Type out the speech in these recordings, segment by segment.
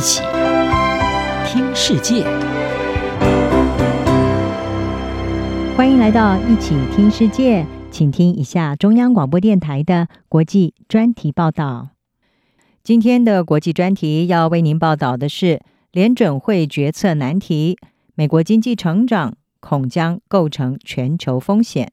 一起听世界，欢迎来到一起听世界，请听一下中央广播电台的国际专题报道。今天的国际专题要为您报道的是联准会决策难题，美国经济成长恐将构成全球风险。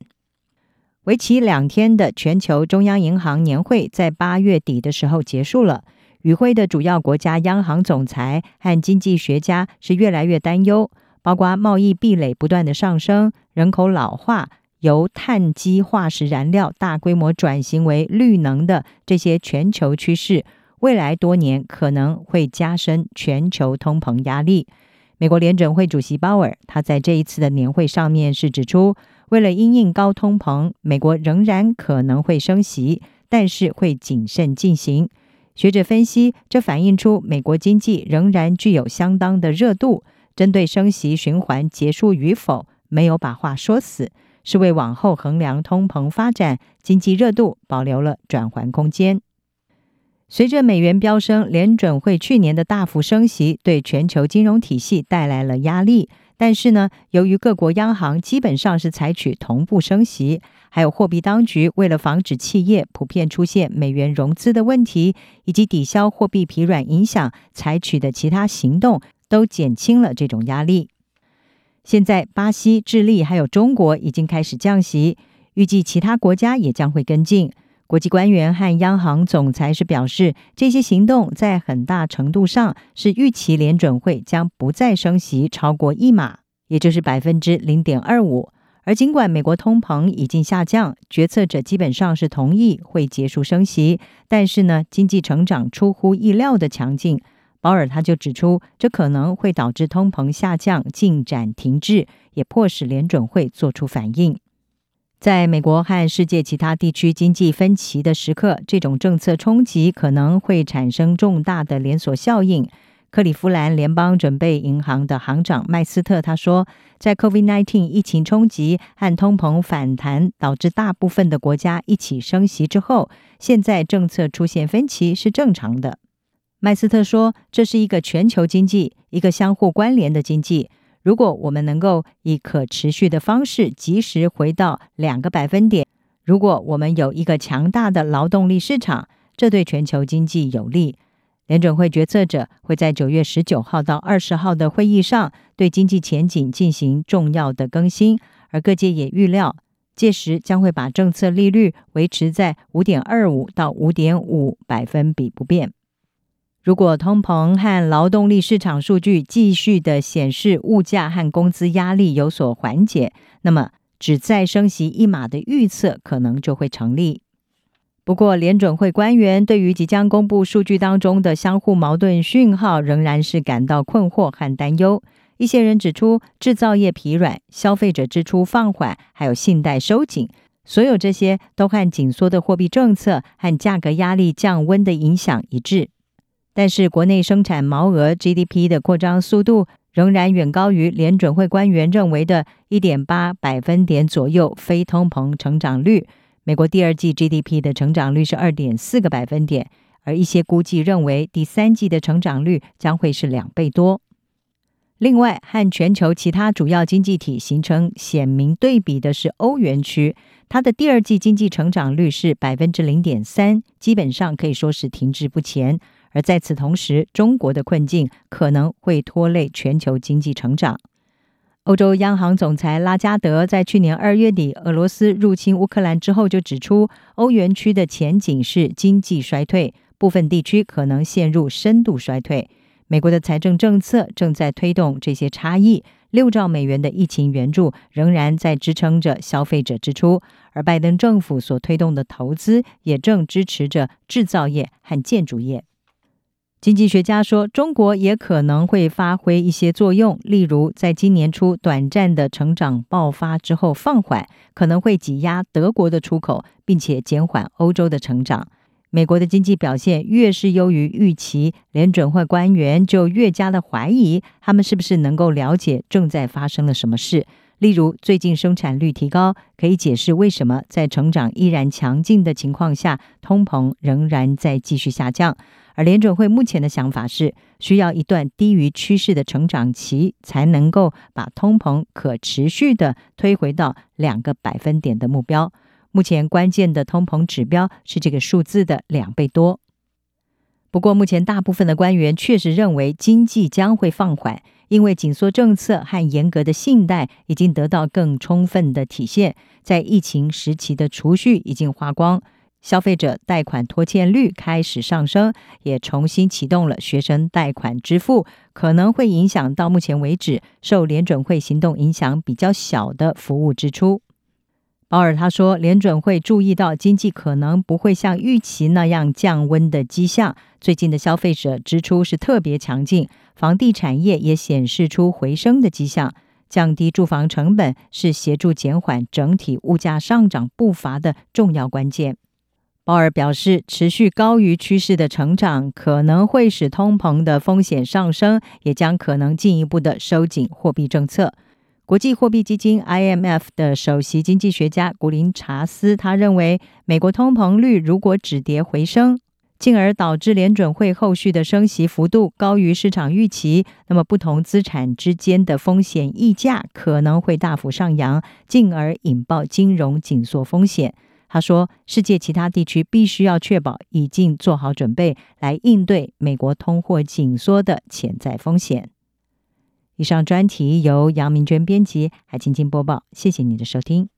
为期两天的全球中央银行年会在八月底的时候结束了。与会的主要国家央行总裁和经济学家是越来越担忧，包括贸易壁垒不断的上升、人口老化、由碳基化石燃料大规模转型为绿能的这些全球趋势，未来多年可能会加深全球通膨压力。美国联准会主席鲍尔他在这一次的年会上面是指出，为了因应高通膨，美国仍然可能会升息，但是会谨慎进行。学者分析，这反映出美国经济仍然具有相当的热度。针对升息循环结束与否，没有把话说死，是为往后衡量通膨发展、经济热度保留了转圜空间。随着美元飙升，联准会去年的大幅升息对全球金融体系带来了压力。但是呢，由于各国央行基本上是采取同步升息，还有货币当局为了防止企业普遍出现美元融资的问题，以及抵消货币疲软影响，采取的其他行动都减轻了这种压力。现在，巴西、智利还有中国已经开始降息，预计其他国家也将会跟进。国际官员和央行总裁是表示，这些行动在很大程度上是预期联准会将不再升息超过一码，也就是百分之零点二五。而尽管美国通膨已经下降，决策者基本上是同意会结束升息，但是呢，经济成长出乎意料的强劲。保尔他就指出，这可能会导致通膨下降进展停滞，也迫使联准会做出反应。在美国和世界其他地区经济分歧的时刻，这种政策冲击可能会产生重大的连锁效应。克利夫兰联邦准备银行的行长麦斯特他说，在 COVID-19 疫情冲击和通膨反弹导致大部分的国家一起升息之后，现在政策出现分歧是正常的。麦斯特说，这是一个全球经济，一个相互关联的经济。如果我们能够以可持续的方式及时回到两个百分点，如果我们有一个强大的劳动力市场，这对全球经济有利。联准会决策者会在九月十九号到二十号的会议上对经济前景进行重要的更新，而各界也预料，届时将会把政策利率维持在五点二五到五点五百分比不变。如果通膨和劳动力市场数据继续的显示物价和工资压力有所缓解，那么只再升息一码的预测可能就会成立。不过，联准会官员对于即将公布数据当中的相互矛盾讯号仍然是感到困惑和担忧。一些人指出，制造业疲软、消费者支出放缓，还有信贷收紧，所有这些都和紧缩的货币政策和价格压力降温的影响一致。但是，国内生产毛额 GDP 的扩张速度仍然远高于联准会官员认为的1.8百分点左右非通膨成长率。美国第二季 GDP 的成长率是2.4个百分点，而一些估计认为第三季的成长率将会是两倍多。另外，和全球其他主要经济体形成鲜明对比的是欧元区，它的第二季经济成长率是百分之零点三，基本上可以说是停滞不前。而在此同时，中国的困境可能会拖累全球经济成长。欧洲央行总裁拉加德在去年二月底俄罗斯入侵乌克兰之后就指出，欧元区的前景是经济衰退，部分地区可能陷入深度衰退。美国的财政政策正在推动这些差异，六兆美元的疫情援助仍然在支撑着消费者支出，而拜登政府所推动的投资也正支持着制造业和建筑业。经济学家说，中国也可能会发挥一些作用，例如在今年初短暂的成长爆发之后放缓，可能会挤压德国的出口，并且减缓欧洲的成长。美国的经济表现越是优于预期，联准会官员就越加的怀疑他们是不是能够了解正在发生了什么事，例如，最近生产率提高，可以解释为什么在成长依然强劲的情况下，通膨仍然在继续下降。而联准会目前的想法是，需要一段低于趋势的成长期，才能够把通膨可持续的推回到两个百分点的目标。目前关键的通膨指标是这个数字的两倍多。不过，目前大部分的官员确实认为经济将会放缓。因为紧缩政策和严格的信贷已经得到更充分的体现，在疫情时期的储蓄已经花光，消费者贷款拖欠率开始上升，也重新启动了学生贷款支付，可能会影响到目前为止受联准会行动影响比较小的服务支出。鲍尔他说，联准会注意到经济可能不会像预期那样降温的迹象。最近的消费者支出是特别强劲，房地产业也显示出回升的迹象。降低住房成本是协助减缓整体物价上涨步伐的重要关键。鲍尔表示，持续高于趋势的成长可能会使通膨的风险上升，也将可能进一步的收紧货币政策。国际货币基金 IMF 的首席经济学家古林查斯，他认为，美国通膨率如果止跌回升，进而导致联准会后续的升息幅度高于市场预期，那么不同资产之间的风险溢价可能会大幅上扬，进而引爆金融紧缩风险。他说，世界其他地区必须要确保已经做好准备，来应对美国通货紧缩的潜在风险。以上专题由杨明娟编辑，海青青播报。谢谢你的收听。